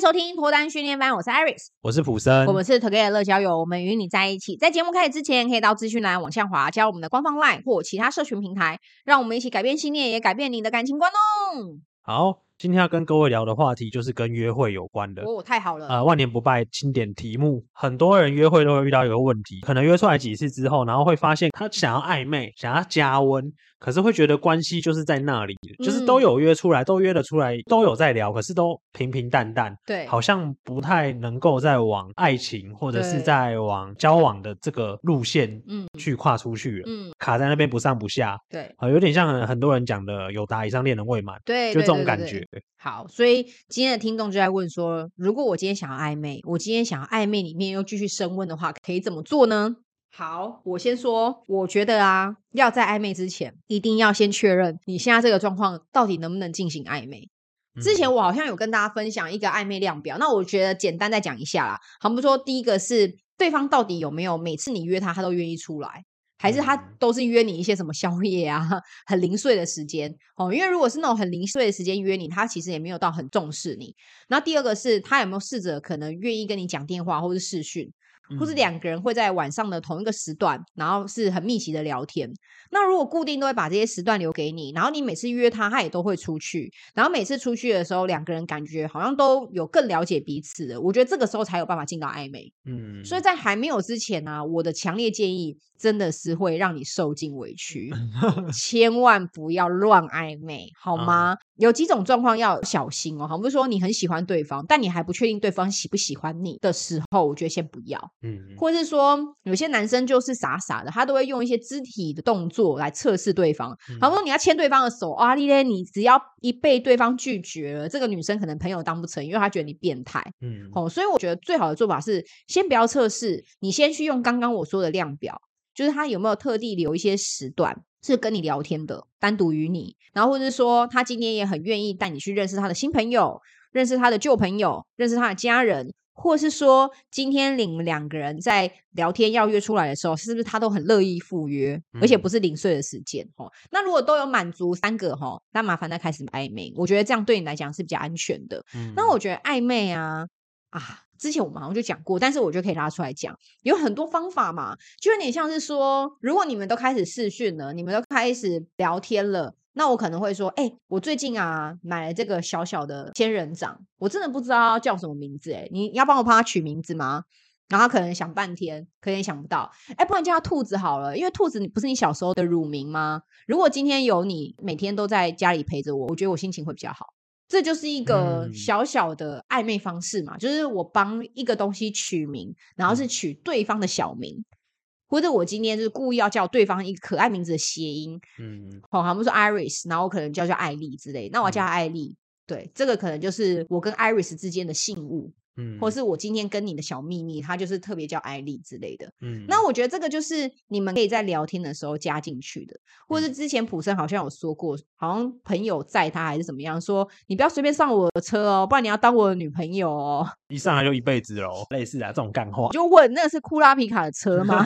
迎收听脱单训练班，我是 Iris，我是普森，我们是 Together 乐交友，我们与你在一起。在节目开始之前，可以到资讯栏往下滑，加入我们的官方 LINE 或其他社群平台，让我们一起改变信念，也改变你的感情观哦。好。今天要跟各位聊的话题就是跟约会有关的。哦，太好了！呃，万年不败经典题目，很多人约会都会遇到一个问题，可能约出来几次之后，然后会发现他想要暧昧，想要加温，可是会觉得关系就是在那里，嗯、就是都有约出来，都约得出来，都有在聊，可是都平平淡淡，对，好像不太能够再往爱情或者是在往交往的这个路线，嗯，去跨出去了，嗯，卡在那边不上不下，对，呃，有点像很多人讲的有达以上恋人未满，对，就这种感觉。对对对好，所以今天的听众就在问说，如果我今天想要暧昧，我今天想要暧昧里面又继续升温的话，可以怎么做呢？好，我先说，我觉得啊，要在暧昧之前，一定要先确认你现在这个状况到底能不能进行暧昧。之前我好像有跟大家分享一个暧昧量表，那我觉得简单再讲一下啦。好，比如说第一个是对方到底有没有每次你约他，他都愿意出来。还是他都是约你一些什么宵夜啊，很零碎的时间哦。因为如果是那种很零碎的时间约你，他其实也没有到很重视你。然后第二个是他有没有试着可能愿意跟你讲电话或是视讯。或是两个人会在晚上的同一个时段，然后是很密集的聊天。那如果固定都会把这些时段留给你，然后你每次约他，他也都会出去。然后每次出去的时候，两个人感觉好像都有更了解彼此了。我觉得这个时候才有办法进到暧昧。嗯，所以在还没有之前呢、啊，我的强烈建议真的是会让你受尽委屈，千万不要乱暧昧，好吗？有几种状况要小心哦。好，比如说你很喜欢对方，但你还不确定对方喜不喜欢你的时候，我觉得先不要。嗯，或者是说有些男生就是傻傻的，他都会用一些肢体的动作来测试对方。好，比如说你要牵对方的手，啊，你咧，你只要一被对方拒绝了，这个女生可能朋友当不成，因为她觉得你变态。嗯，好，所以我觉得最好的做法是先不要测试，你先去用刚刚我说的量表，就是他有没有特地留一些时段是跟你聊天的，单独与你，然后或者是说他今天也很愿意带你去认识他的新朋友，认识他的旧朋友，认识他的家人。或是说，今天你们两个人在聊天要约出来的时候，是不是他都很乐意赴约，而且不是零碎的时间？哦，那如果都有满足三个哈，那麻烦再开始暧昧。我觉得这样对你来讲是比较安全的。嗯，那我觉得暧昧啊啊，之前我们好像就讲过，但是我就可以拉出来讲，有很多方法嘛，就有点像是说，如果你们都开始视讯了，你们都开始聊天了。那我可能会说，哎、我最近啊买了这个小小的仙人掌，我真的不知道叫什么名字，哎，你要帮我帮他取名字吗？然后他可能想半天，可能也想不到，哎，不然叫他兔子好了，因为兔子你不是你小时候的乳名吗？如果今天有你每天都在家里陪着我，我觉得我心情会比较好。这就是一个小小的暧昧方式嘛，就是我帮一个东西取名，然后是取对方的小名。或者我今天就是故意要叫对方一个可爱名字的谐音，嗯，好，他们说 Iris，然后我可能叫叫艾丽之类，那我要叫艾丽，嗯，对，这个可能就是我跟 Iris 之间的信物。嗯，或是我今天跟你的小秘密，他就是特别叫艾丽之类的。嗯，那我觉得这个就是你们可以在聊天的时候加进去的，或是之前普森好像有说过，好像朋友载他还是怎么样，说你不要随便上我的车哦，不然你要当我的女朋友哦。一上来就一辈子喽，类似啊这种干话。就问那个是库拉皮卡的车吗？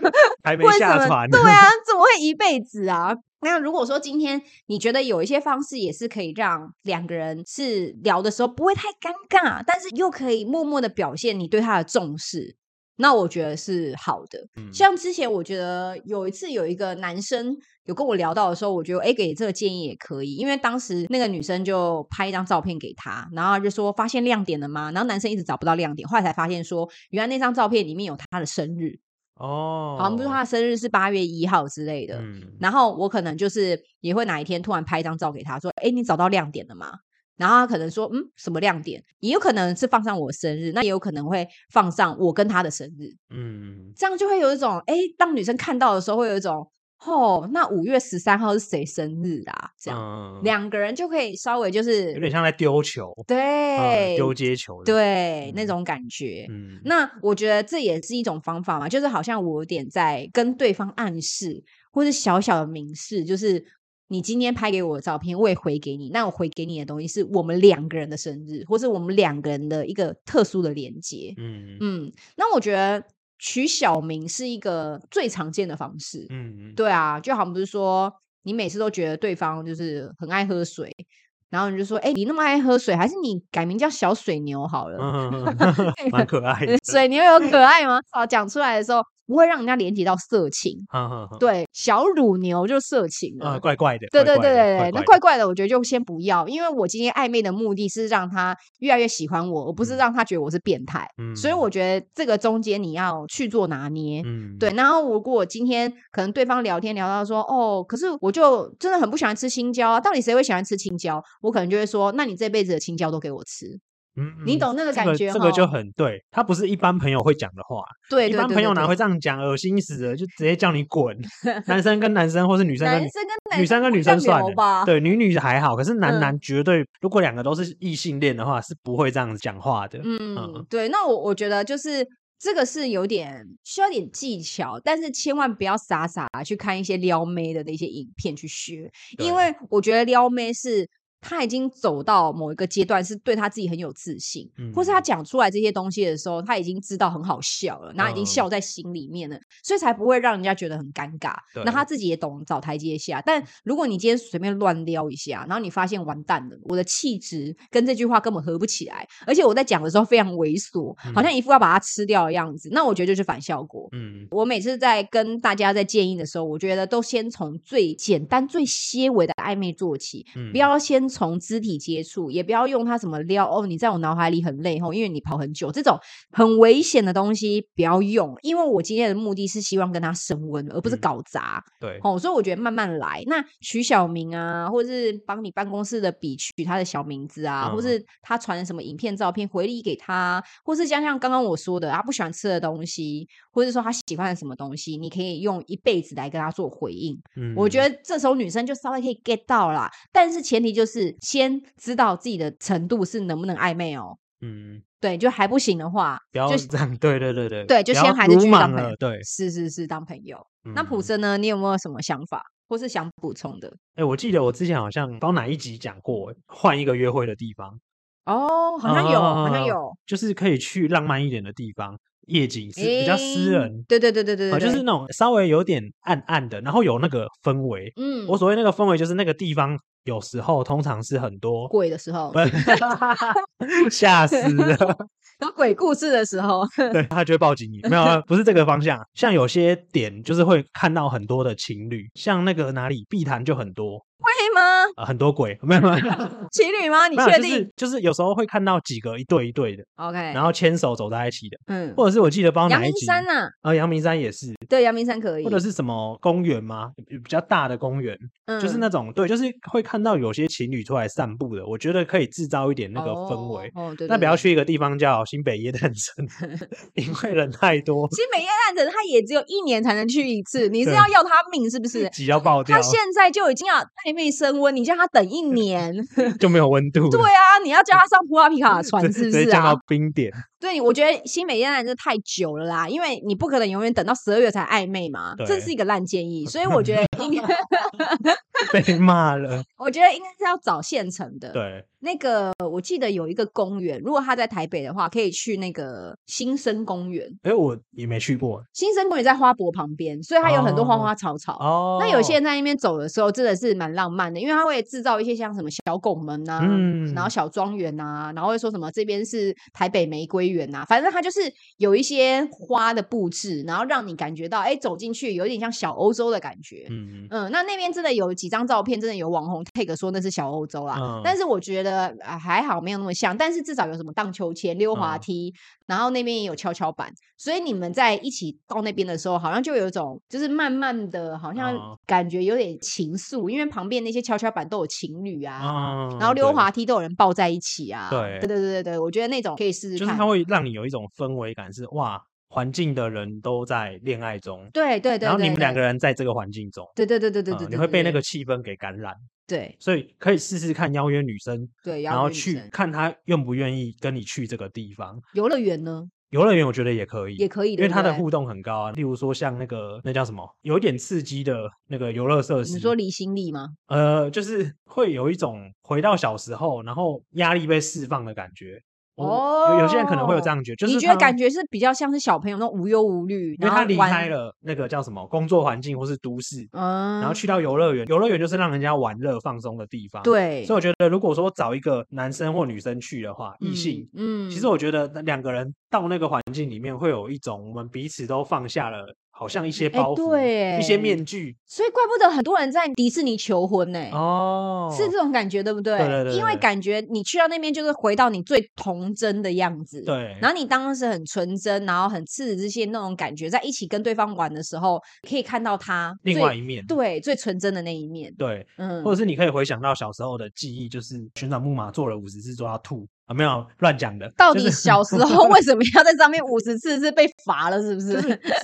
还没下船。对啊，怎么会一辈子啊？那如果说今天你觉得有一些方式也是可以让两个人是聊的时候不会太尴尬，但是又可以默默的表现你对他的重视，那我觉得是好的。嗯、像之前我觉得有一次有一个男生有跟我聊到的时候，我觉得哎，给这个建议也可以，因为当时那个女生就拍一张照片给他，然后就说发现亮点了吗？然后男生一直找不到亮点，后来才发现说原来那张照片里面有他的生日。哦，好像比如说他的生日是八月一号之类的，嗯，然后我可能就是也会哪一天突然拍一张照给他说，哎，你找到亮点了吗？然后他可能说，嗯，什么亮点？也有可能是放上我生日，那也有可能会放上我跟他的生日，嗯，这样就会有一种，哎，当女生看到的时候会有一种。哦，那五月十三号是谁生日啊？这样、嗯、两个人就可以稍微就是有点像在丢球，对，丢、嗯、接球，对、嗯、那种感觉。嗯，那我觉得这也是一种方法嘛，就是好像我有点在跟对方暗示，或是小小的明示，就是你今天拍给我的照片，我也回给你。那我回给你的东西是我们两个人的生日，或是我们两个人的一个特殊的连接。嗯嗯，那我觉得。取小名是一个最常见的方式，嗯嗯，对啊，就好像不是说你每次都觉得对方就是很爱喝水，然后你就说，哎，你那么爱喝水，还是你改名叫小水牛好了？嗯，蛮可爱的。水牛有可爱吗？好，讲出来的时候。不会让人家连接到色情，呵呵呵对，小乳牛就色情了，呃、怪怪的，对对对对那怪怪的，我觉得就先不要，因为我今天暧昧的目的是让他越来越喜欢我，而不是让他觉得我是变态，嗯，所以我觉得这个中间你要去做拿捏，嗯，对，然后如果我今天可能对方聊天聊到说，哦，可是我就真的很不喜欢吃青椒啊，到底谁会喜欢吃青椒？我可能就会说，那你这辈子的青椒都给我吃。嗯，你懂那个感觉，这个，这个就很对，他不是一般朋友会讲的话。对，一般朋友哪会这样讲？恶心死了，就直接叫你滚。男生跟男生，或是女生跟女生跟女生跟女生算了，对，女女还好，可是男男绝对，嗯、如果两个都是异性恋的话，是不会这样子讲话的。嗯，嗯对，那我我觉得就是这个是有点需要点技巧，但是千万不要傻傻去看一些撩妹的那些影片去学，因为我觉得撩妹是。他已经走到某一个阶段，是对他自己很有自信，嗯、或是他讲出来这些东西的时候，他已经知道很好笑了，然后已经笑在心里面了，嗯、所以才不会让人家觉得很尴尬。那他自己也懂找台阶下。但如果你今天随便乱撩一下，然后你发现完蛋了，我的气质跟这句话根本合不起来，而且我在讲的时候非常猥琐，嗯、好像一副要把它吃掉的样子，那我觉得就是反效果。嗯，我每次在跟大家在建议的时候，我觉得都先从最简单、最些微的暧昧做起，嗯、不要先。从肢体接触，也不要用它什么撩哦，你在我脑海里很累吼，因为你跑很久，这种很危险的东西不要用。因为我今天的目的是希望跟他升温，而不是搞砸。嗯、对，哦，所以我觉得慢慢来。那取小名啊，或者是帮你办公室的笔取他的小名字啊，嗯、或是他传什么影片、照片回礼给他，或是像像刚刚我说的，他不喜欢吃的东西，或者说他喜欢的什么东西，你可以用一辈子来跟他做回应。嗯，我觉得这时候女生就稍微可以 get 到啦，但是前提就是。先知道自己的程度是能不能暧昧哦，嗯，对，就还不行的话，不要 这样，就对对对对，对，就先还是继续当朋友，对，是是是，当朋友。嗯、那普生呢？你有没有什么想法，或是想补充的？哎、欸，我记得我之前好像帮哪一集讲过，换一个约会的地方。哦，好像有，嗯、好像有，就是可以去浪漫一点的地方。夜景是比较私人，欸、对，对对对对对，就是那种稍微有点暗暗的，然后有那个氛围。嗯，我所谓那个氛围，就是那个地方有时候通常是很多鬼的时候，吓死了。有鬼故事的时候，对，他就会报警你。没有，不是这个方向。像有些点，就是会看到很多的情侣，像那个哪里碧潭就很多。会吗？啊，很多鬼，没有没有 情侣吗？你确定？就是就是有时候会看到几个一对一对的，OK，然后牵手走在一起的，嗯，或者是我记得帮哪一集？阳明山呐，啊，阳明山也是，对，阳明山可以，或者是什么公园吗？比较大的公园，嗯，就是那种对，就是会看到有些情侣出来散步的，我觉得可以制造一点那个氛围，哦，对，那不要去一个地方叫新北耶诞城，因为人太多。新北耶诞城他也只有一年才能去一次，你是要要他命是不是？挤要爆掉，他现在就已经要暧昧升温，你。叫他等一年 就没有温度。对啊，你要叫他上普拉皮卡的船，是不是啊？降到冰点。对，我觉得新美艳兰这太久了啦，因为你不可能永远等到十二月才暧昧嘛，这是一个烂建议。所以我觉得应该 被骂了。我觉得应该是要找现成的。对，那个我记得有一个公园，如果他在台北的话，可以去那个新生公园。哎，我也没去过。新生公园在花博旁边，所以它有很多花花草草。哦，那有些人在那边走的时候，真的是蛮浪漫的，因为他会制造一些像什么小拱门啊，嗯，然后小庄园啊，然后会说什么这边是台北玫瑰。园呐，反正它就是有一些花的布置，然后让你感觉到，哎，走进去有点像小欧洲的感觉。嗯嗯，那那边真的有几张照片，真的有网红 take 说那是小欧洲啦。嗯、但是我觉得啊还好，没有那么像。但是至少有什么荡秋千、溜滑梯，嗯、然后那边也有跷跷板，所以你们在一起到那边的时候，好像就有一种就是慢慢的，好像感觉有点情愫，因为旁边那些跷跷板都有情侣啊，嗯、然后溜滑梯都有人抱在一起啊。对对对对对，我觉得那种可以试试看。就是它会让你有一种氛围感是，是哇，环境的人都在恋爱中，对对对，然后你们两个人在这个环境中，对对对对对对，你会被那个气氛给感染，对，所以可以试试看邀约女生，对，然后去看她愿不愿意跟你去这个地方。游乐园呢？游乐园我觉得也可以，也可以，因为它的互动很高啊。例如说像那个那叫什么，有一点刺激的那个游乐设施，你说离心力吗？呃，就是会有一种回到小时候，然后压力被释放的感觉。哦，有有些人可能会有这样觉得，就是你觉得感觉是比较像是小朋友那种无忧无虑，因为他离开了那个叫什么工作环境或是都市，嗯，然后去到游乐园，游乐园就是让人家玩乐放松的地方，对，所以我觉得如果说找一个男生或女生去的话，异性，嗯，其实我觉得两个人到那个环境里面会有一种我们彼此都放下了。好像一些包袱，对，一些面具，所以怪不得很多人在迪士尼求婚呢。哦，是这种感觉，对不对？对对对。因为感觉你去到那边，就是回到你最童真的样子。对。然后你当时很纯真，然后很赤子之心那种感觉，在一起跟对方玩的时候，可以看到他另外一面。对，最纯真的那一面。对，嗯。或者是你可以回想到小时候的记忆，就是旋转木马做了五十次做到吐。啊，没有乱讲的。到底 小时候为什么要在上面五十次？是被罚了，是不是？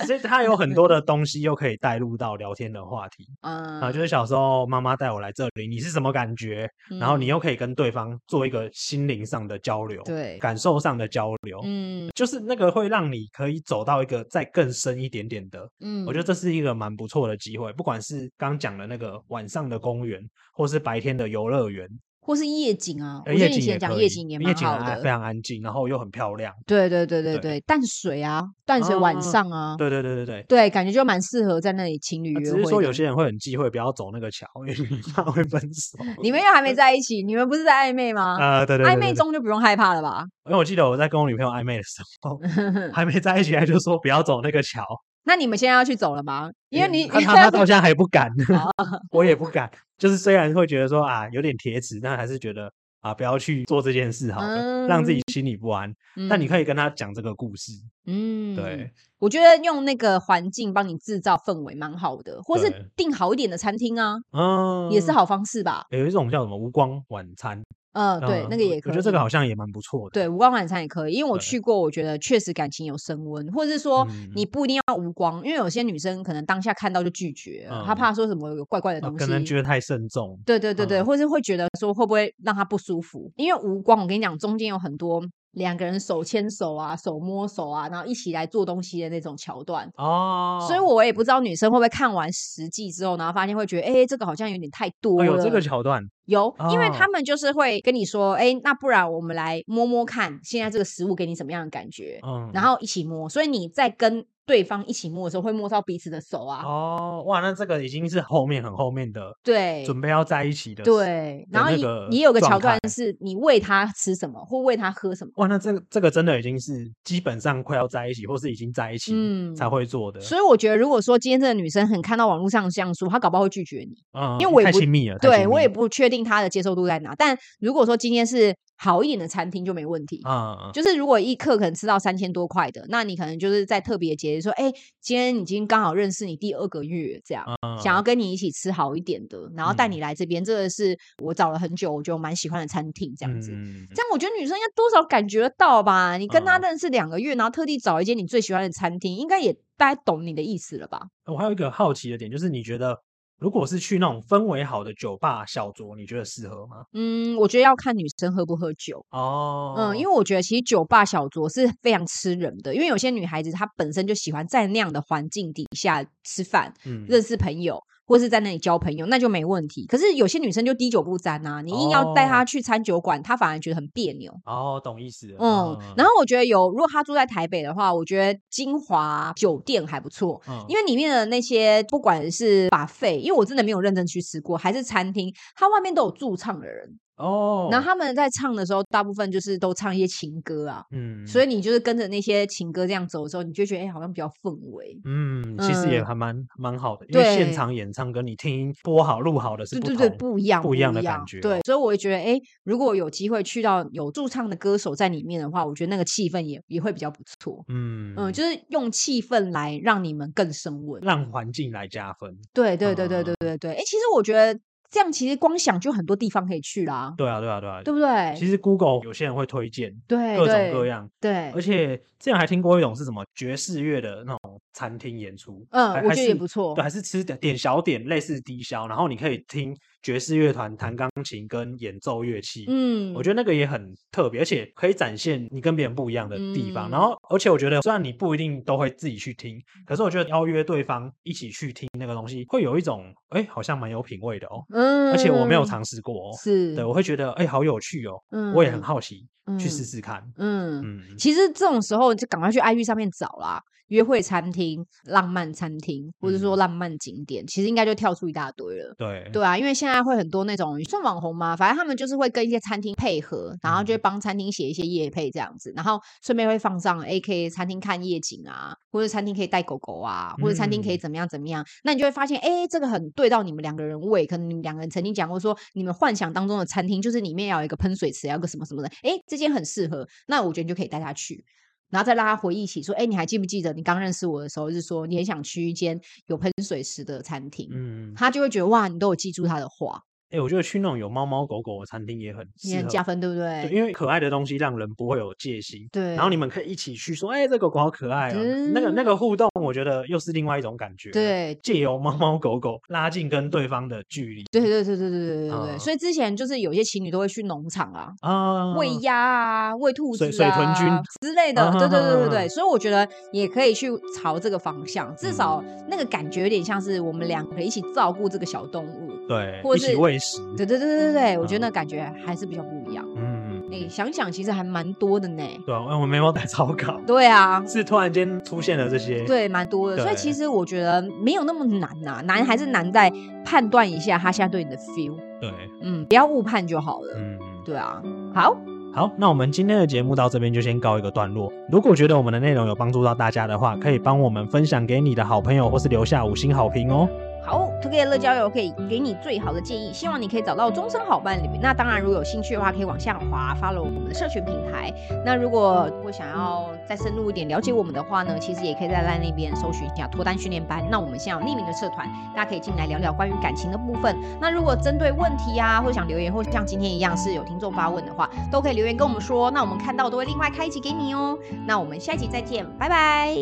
所以它有很多的东西又可以带入到聊天的话题。嗯，啊，就是小时候妈妈带我来这里，你是什么感觉？嗯、然后你又可以跟对方做一个心灵上的交流，对，感受上的交流。嗯，就是那个会让你可以走到一个再更深一点点的。嗯，我觉得这是一个蛮不错的机会，不管是刚讲的那个晚上的公园，或是白天的游乐园。或是夜景啊，我觉得以前讲夜景也蛮好的，非常安静，然后又很漂亮。对对对对对，淡水啊，淡水晚上啊，对对对对对，对，感觉就蛮适合在那里情侣约会。只是说有些人会很忌讳，不要走那个桥，因为怕会分手。你们又还没在一起，你们不是在暧昧吗？啊，对对，暧昧中就不用害怕了吧？因为我记得我在跟我女朋友暧昧的时候，还没在一起，还就说不要走那个桥。那你们现在要去走了吗？因为你、嗯、他他到现在还不敢，我也不敢。就是虽然会觉得说啊有点铁齿，但还是觉得。啊，不要去做这件事，好了，嗯、让自己心里不安。嗯、但你可以跟他讲这个故事，嗯，对，我觉得用那个环境帮你制造氛围蛮好的，或是订好一点的餐厅啊，嗯，也是好方式吧。有一种叫什么无光晚餐。嗯，对，那个也可以。我觉得这个好像也蛮不错的。对，无光晚餐也可以，因为我去过，我觉得确实感情有升温，或者是说你不一定要无光，因为有些女生可能当下看到就拒绝，她怕说什么有怪怪的东西，可能觉得太慎重。对对对对，或是会觉得说会不会让她不舒服？因为无光，我跟你讲，中间有很多。两个人手牵手啊，手摸手啊，然后一起来做东西的那种桥段哦，所以我也不知道女生会不会看完实际之后，然后发现会觉得，哎，这个好像有点太多了。有这个桥段，有，因为他们就是会跟你说，哎，那不然我们来摸摸看，现在这个食物给你什么样的感觉？嗯，然后一起摸，所以你在跟。对方一起摸的时候会摸到彼此的手啊！哦，哇，那这个已经是后面很后面的，对，准备要在一起的，对。然后你你有个桥段是你喂他吃什么或喂他喝什么？哇，那这个这个真的已经是基本上快要在一起，或是已经在一起才会做的。所以我觉得，如果说今天这个女生很看到网络上这样说，她搞不好会拒绝你，嗯，因为我也不太亲密了，对我也不确定她的接受度在哪。但如果说今天是。好一点的餐厅就没问题啊，就是如果一客可能吃到三千多块的，那你可能就是在特别节日说，哎，今天已经刚好认识你第二个月，这样想要跟你一起吃好一点的，然后带你来这边，这个是我找了很久，我觉得蛮喜欢的餐厅，这样子，这样我觉得女生应该多少感觉得到吧？你跟他认识两个月，然后特地找一间你最喜欢的餐厅，应该也大概懂你的意思了吧？我还有一个好奇的点，就是你觉得。如果是去那种氛围好的酒吧小酌，你觉得适合吗？嗯，我觉得要看女生喝不喝酒哦。嗯，因为我觉得其实酒吧小酌是非常吃人的，因为有些女孩子她本身就喜欢在那样的环境底下吃饭，嗯，认识朋友。或是在那里交朋友，那就没问题。可是有些女生就滴酒不沾呐、啊，你硬要带她去餐酒馆，她、哦、反而觉得很别扭。哦，懂意思。嗯，嗯，然后我觉得有，如果她住在台北的话，我觉得金华酒店还不错，嗯、因为里面的那些不管是 buffet，因为我真的没有认真去吃过，还是餐厅，它外面都有驻唱的人。哦，然后他们在唱的时候，大部分就是都唱一些情歌啊，嗯，所以你就是跟着那些情歌这样走的时候，你就觉得哎、欸，好像比较氛围，嗯，其实也还蛮、嗯、蛮好的，因为现场演唱跟你听播好录好的是对对对，不一样，不一样的感觉，对，所以我会觉得，哎、欸，如果有机会去到有驻唱的歌手在里面的话，我觉得那个气氛也也会比较不错，嗯。嗯，就是用气氛来让你们更升温，让环境来加分，对对对对对对对，哎、嗯欸，其实我觉得。这样其实光想就很多地方可以去啦。对啊，对啊，对啊，对不对？其实 Google 有些人会推荐，对，各种各样。对，而且之前还听过一种是什么爵士乐的那种餐厅演出，嗯，我觉得也不错。对，还是吃点点小点，类似低消，然后你可以听。爵士乐团弹钢琴跟演奏乐器，嗯，我觉得那个也很特别，而且可以展现你跟别人不一样的地方。嗯、然后，而且我觉得虽然你不一定都会自己去听，可是我觉得邀约对方一起去听那个东西，会有一种哎、欸，好像蛮有品味的哦。嗯，而且我没有尝试过哦，是对，我会觉得哎、欸，好有趣哦。嗯，我也很好奇去试试看。嗯其实这种时候就赶快去 IG 上面找啦。约会餐厅、浪漫餐厅，或者说浪漫景点，嗯、其实应该就跳出一大堆了。对对啊，因为现在会很多那种算网红嘛，反正他们就是会跟一些餐厅配合，然后就会帮餐厅写一些夜配这样子，嗯、然后顺便会放上 AK 餐厅看夜景啊，或者餐厅可以带狗狗啊，或者餐厅可以怎么样怎么样，嗯、那你就会发现，哎，这个很对到你们两个人胃。可能你们两个人曾经讲过说，你们幻想当中的餐厅就是里面要有一个喷水池，要个什么什么的，哎，这间很适合，那我觉得你就可以带他去。然后再让他回忆起说，哎，你还记不记得你刚认识我的时候，就是说你很想去一间有喷水池的餐厅，嗯，他就会觉得哇，你都有记住他的话。哎、欸，我觉得去那种有猫猫狗狗的餐厅也很也很加分，对不对？对，因为可爱的东西让人不会有戒心。对，然后你们可以一起去说，哎、欸，这狗狗好可爱哦、喔。嗯、那个那个互动，我觉得又是另外一种感觉。对，借由猫猫狗狗拉近跟对方的距离。对对对对对对对对对。嗯、所以之前就是有些情侣都会去农场啊，啊，喂鸭啊，喂兔子啊，水豚君之类的。啊、对对对对对。所以我觉得也可以去朝这个方向，至少那个感觉有点像是我们两个一起照顾这个小动物。对，或者是一起喂食。对对对对。对对对，我觉得那感觉还是比较不一样。嗯，你想想，其实还蛮多的呢。对啊，我没有带草稿。对啊，是突然间出现了这些。对，蛮多的。所以其实我觉得没有那么难呐，难还是难在判断一下他现在对你的 feel。对，嗯，不要误判就好了。嗯，对啊。好，好，那我们今天的节目到这边就先告一个段落。如果觉得我们的内容有帮助到大家的话，可以帮我们分享给你的好朋友，或是留下五星好评哦。好，Together 乐交友可以给你最好的建议，希望你可以找到终身好伴侣。那当然，如果有兴趣的话，可以往下滑，follow 我们的社群平台。那如果我想要再深入一点了解我们的话呢，其实也可以在 LINE 那边搜寻一下脱单训练班。那我们现在有匿名的社团，大家可以进来聊聊关于感情的部分。那如果针对问题啊，或想留言，或像今天一样是有听众发问的话，都可以留言跟我们说。那我们看到都会另外开一集给你哦。那我们下一集再见，拜拜。